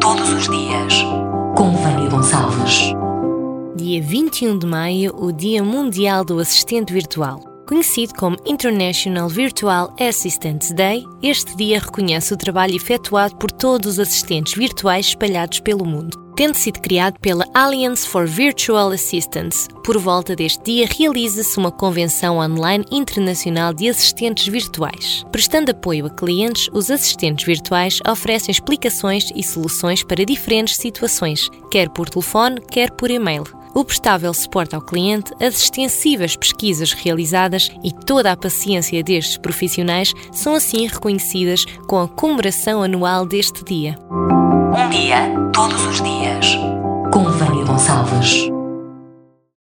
todos os dias. Com Vânia Gonçalves. Dia 21 de maio, o Dia Mundial do Assistente Virtual. Conhecido como International Virtual Assistant Day, este dia reconhece o trabalho efetuado por todos os assistentes virtuais espalhados pelo mundo. Tendo sido criado pela Alliance for Virtual Assistants, por volta deste dia realiza-se uma convenção online internacional de assistentes virtuais. Prestando apoio a clientes, os assistentes virtuais oferecem explicações e soluções para diferentes situações, quer por telefone, quer por e-mail o prestável suporte ao cliente, as extensivas pesquisas realizadas e toda a paciência destes profissionais são assim reconhecidas com a comemoração anual deste dia. Um dia, todos os dias.